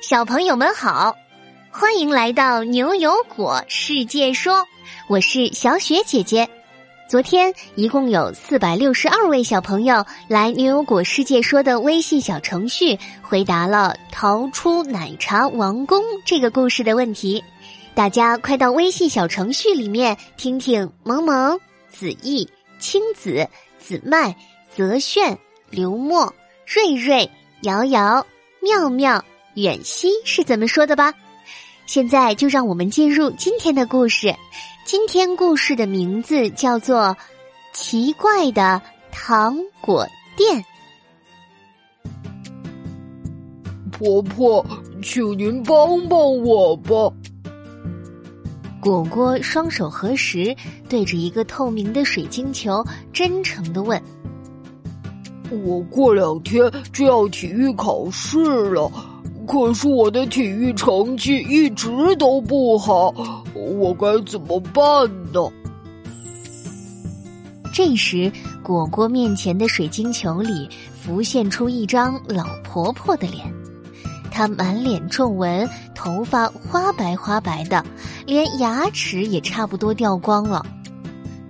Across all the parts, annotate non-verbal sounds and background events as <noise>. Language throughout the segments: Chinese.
小朋友们好，欢迎来到牛油果世界说，我是小雪姐姐。昨天一共有四百六十二位小朋友来牛油果世界说的微信小程序回答了“逃出奶茶王宫”这个故事的问题，大家快到微信小程序里面听听萌萌、子毅、青子、子麦、泽炫、刘墨、瑞瑞、瑶瑶、妙妙。远西是怎么说的吧？现在就让我们进入今天的故事。今天故事的名字叫做《奇怪的糖果店》。婆婆，请您帮帮我吧。果果双手合十，对着一个透明的水晶球，真诚的问：“我过两天就要体育考试了。”可是我的体育成绩一直都不好，我该怎么办呢？这时，果果面前的水晶球里浮现出一张老婆婆的脸，她满脸皱纹，头发花白花白的，连牙齿也差不多掉光了。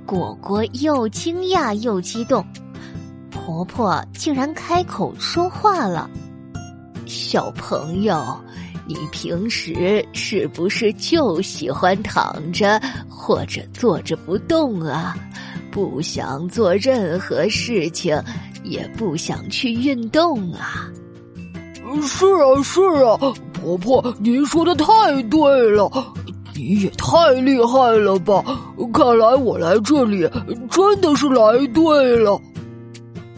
果果又惊讶又激动，婆婆竟然开口说话了。小朋友，你平时是不是就喜欢躺着或者坐着不动啊？不想做任何事情，也不想去运动啊？是啊，是啊，婆婆，您说的太对了，你也太厉害了吧！看来我来这里真的是来对了。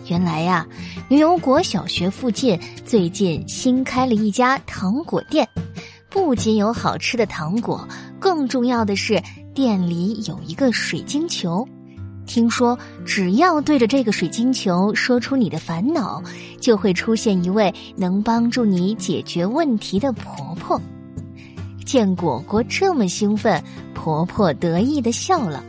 原来呀，牛油果小学附近最近新开了一家糖果店，不仅有好吃的糖果，更重要的是店里有一个水晶球。听说只要对着这个水晶球说出你的烦恼，就会出现一位能帮助你解决问题的婆婆。见果果这么兴奋，婆婆得意的笑了。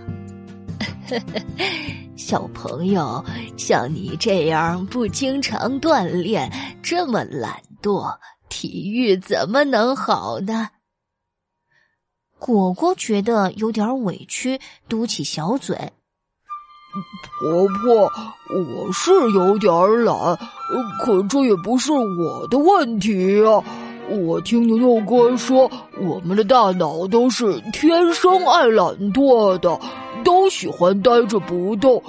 小朋友，像你这样不经常锻炼、这么懒惰，体育怎么能好呢？果果觉得有点委屈，嘟起小嘴。婆婆，我是有点懒，可这也不是我的问题啊。我听牛牛哥说，我们的大脑都是天生爱懒惰的。都喜欢呆着不动，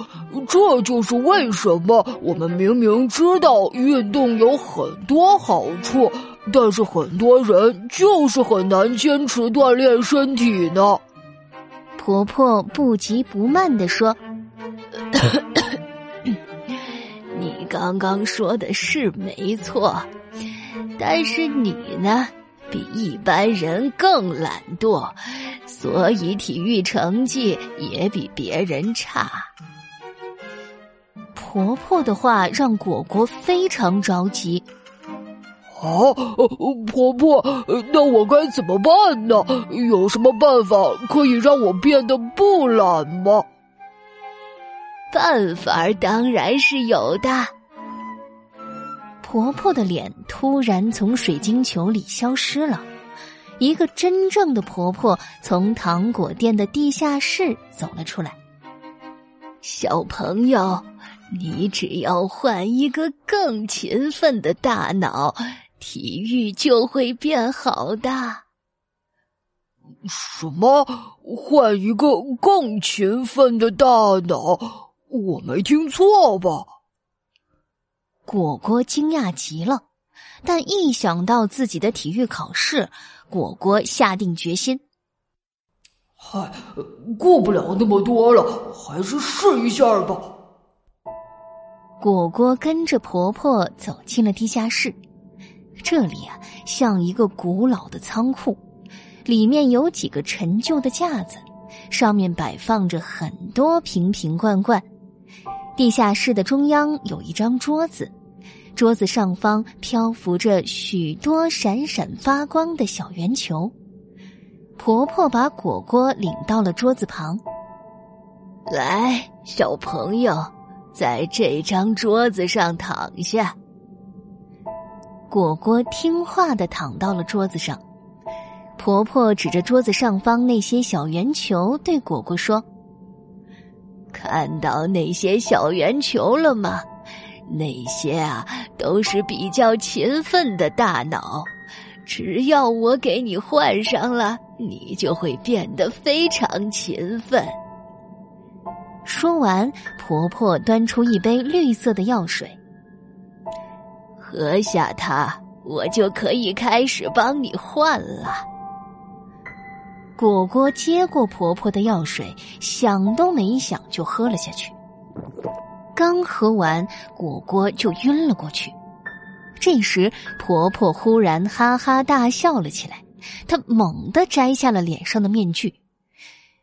这就是为什么我们明明知道运动有很多好处，但是很多人就是很难坚持锻炼身体呢。婆婆不急不慢地说：“ <coughs> 你刚刚说的是没错，但是你呢，比一般人更懒惰。”所以体育成绩也比别人差。婆婆的话让果果非常着急。啊，婆婆，那我该怎么办呢？有什么办法可以让我变得不懒吗？办法当然是有的。婆婆的脸突然从水晶球里消失了。一个真正的婆婆从糖果店的地下室走了出来。小朋友，你只要换一个更勤奋的大脑，体育就会变好的。什么？换一个更勤奋的大脑？我没听错吧？果果惊讶极了。但一想到自己的体育考试，果果下定决心。嗨，过不了那么多了，还是试一下吧。果果跟着婆婆走进了地下室，这里啊像一个古老的仓库，里面有几个陈旧的架子，上面摆放着很多瓶瓶罐罐。地下室的中央有一张桌子。桌子上方漂浮着许多闪闪发光的小圆球。婆婆把果果领到了桌子旁。来，小朋友，在这张桌子上躺下。果果听话的躺到了桌子上。婆婆指着桌子上方那些小圆球，对果果说：“看到那些小圆球了吗？那些啊，都是比较勤奋的大脑。只要我给你换上了，你就会变得非常勤奋。”说完，婆婆端出一杯绿色的药水。喝下它，我就可以开始帮你换了。果果接过婆婆的药水，想都没想就喝了下去。刚喝完，果果就晕了过去。这时，婆婆忽然哈哈大笑了起来，她猛地摘下了脸上的面具。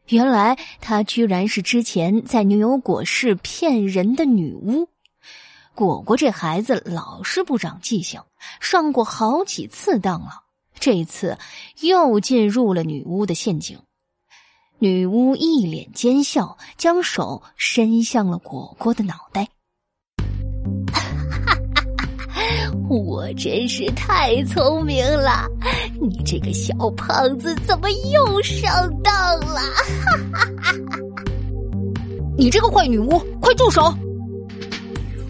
原来，她居然是之前在牛油果市骗人的女巫。果果这孩子老是不长记性，上过好几次当了，这次又进入了女巫的陷阱。女巫一脸奸笑，将手伸向了果果的脑袋。<laughs> 我真是太聪明了，你这个小胖子怎么又上当了？<laughs> 你这个坏女巫，快住手！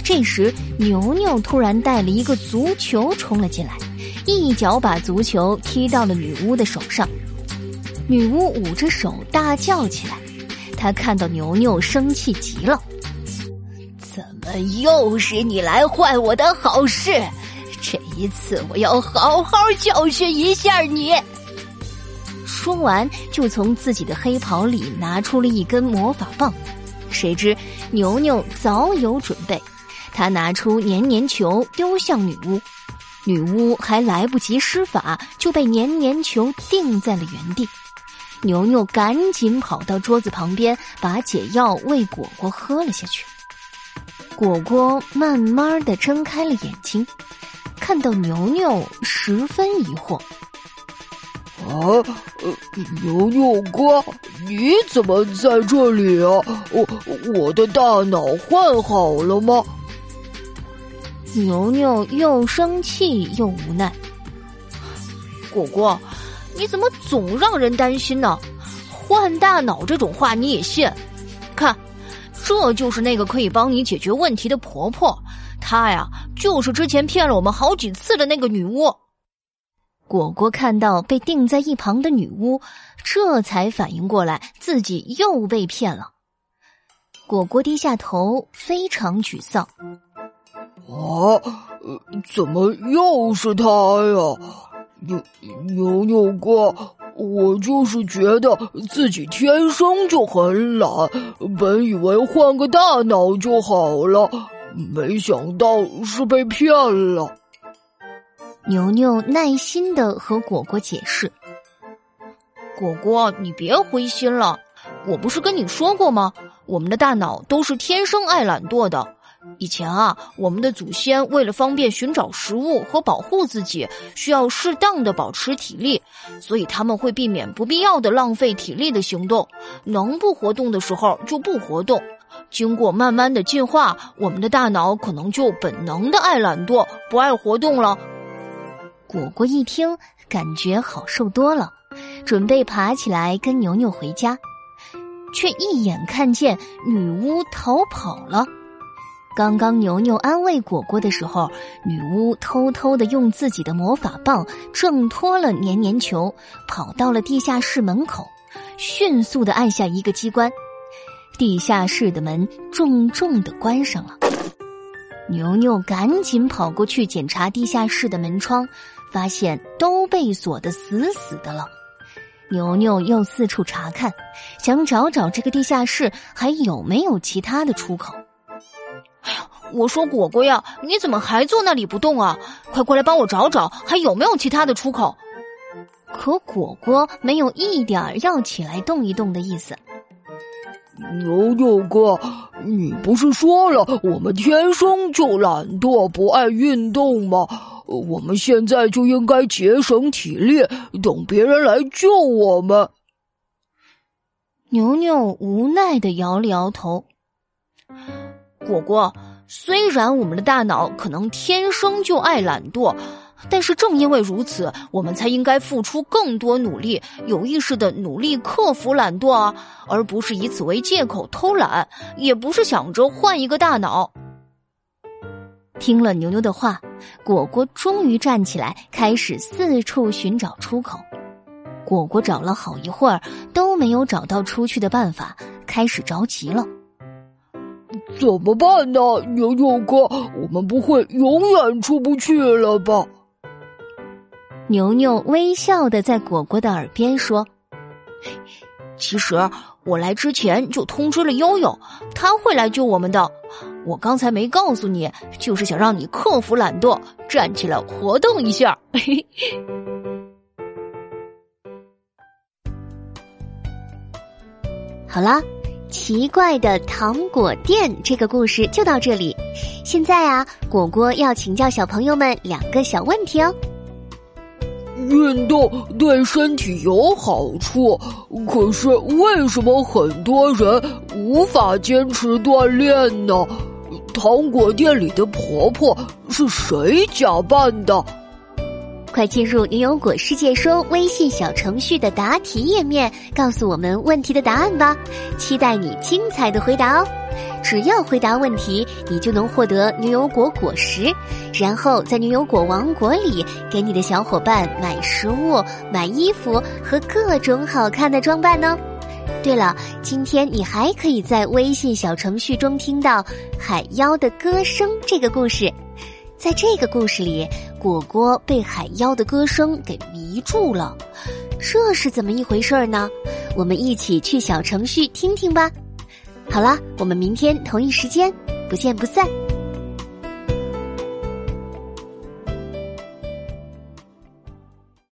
这时，牛牛突然带了一个足球冲了进来，一脚把足球踢到了女巫的手上。女巫捂着手大叫起来，她看到牛牛生气极了：“怎么又是你来坏我的好事？这一次我要好好教训一下你！”说完，就从自己的黑袍里拿出了一根魔法棒。谁知牛牛早有准备。他拿出黏黏球丢向女巫，女巫还来不及施法，就被黏黏球定在了原地。牛牛赶紧跑到桌子旁边，把解药喂果果喝了下去。果果慢慢的睁开了眼睛，看到牛牛，十分疑惑：“啊，牛牛哥，你怎么在这里啊？我我的大脑换好了吗？”牛牛又生气又无奈。果果，你怎么总让人担心呢？换大脑这种话你也信？看，这就是那个可以帮你解决问题的婆婆，她呀，就是之前骗了我们好几次的那个女巫。果果看到被定在一旁的女巫，这才反应过来自己又被骗了。果果低下头，非常沮丧。啊，怎么又是他呀？牛牛牛哥，我就是觉得自己天生就很懒，本以为换个大脑就好了，没想到是被骗了。牛牛耐心的和果果解释：“果果，你别灰心了，我不是跟你说过吗？我们的大脑都是天生爱懒惰的。”以前啊，我们的祖先为了方便寻找食物和保护自己，需要适当的保持体力，所以他们会避免不必要的浪费体力的行动，能不活动的时候就不活动。经过慢慢的进化，我们的大脑可能就本能的爱懒惰，不爱活动了。果果一听，感觉好受多了，准备爬起来跟牛牛回家，却一眼看见女巫逃跑了。刚刚牛牛安慰果果的时候，女巫偷偷的用自己的魔法棒挣脱了黏黏球，跑到了地下室门口，迅速的按下一个机关，地下室的门重重的关上了。牛牛赶紧跑过去检查地下室的门窗，发现都被锁得死死的了。牛牛又四处查看，想找找这个地下室还有没有其他的出口。我说果果呀，你怎么还坐那里不动啊？快过来帮我找找，还有没有其他的出口？可果果没有一点要起来动一动的意思。牛牛哥，你不是说了我们天生就懒惰不爱运动吗？我们现在就应该节省体力，等别人来救我们。牛牛无奈的摇了摇头。果果，虽然我们的大脑可能天生就爱懒惰，但是正因为如此，我们才应该付出更多努力，有意识的努力克服懒惰啊，而不是以此为借口偷懒，也不是想着换一个大脑。听了牛牛的话，果果终于站起来，开始四处寻找出口。果果找了好一会儿，都没有找到出去的办法，开始着急了。怎么办呢，牛牛哥？我们不会永远出不去了吧？牛牛微笑的在果果的耳边说：“其实我来之前就通知了悠悠，他会来救我们的。我刚才没告诉你，就是想让你克服懒惰，站起来活动一下。<laughs> ”好了。奇怪的糖果店这个故事就到这里。现在啊，果果要请教小朋友们两个小问题哦。运动对身体有好处，可是为什么很多人无法坚持锻炼呢？糖果店里的婆婆是谁假扮的？快进入牛油果世界说微信小程序的答题页面，告诉我们问题的答案吧！期待你精彩的回答哦！只要回答问题，你就能获得牛油果果实，然后在牛油果王国里给你的小伙伴买食物、买衣服和各种好看的装扮呢。对了，今天你还可以在微信小程序中听到《海妖的歌声》这个故事。在这个故事里，果果被海妖的歌声给迷住了，这是怎么一回事儿呢？我们一起去小程序听听吧。好了，我们明天同一时间不见不散。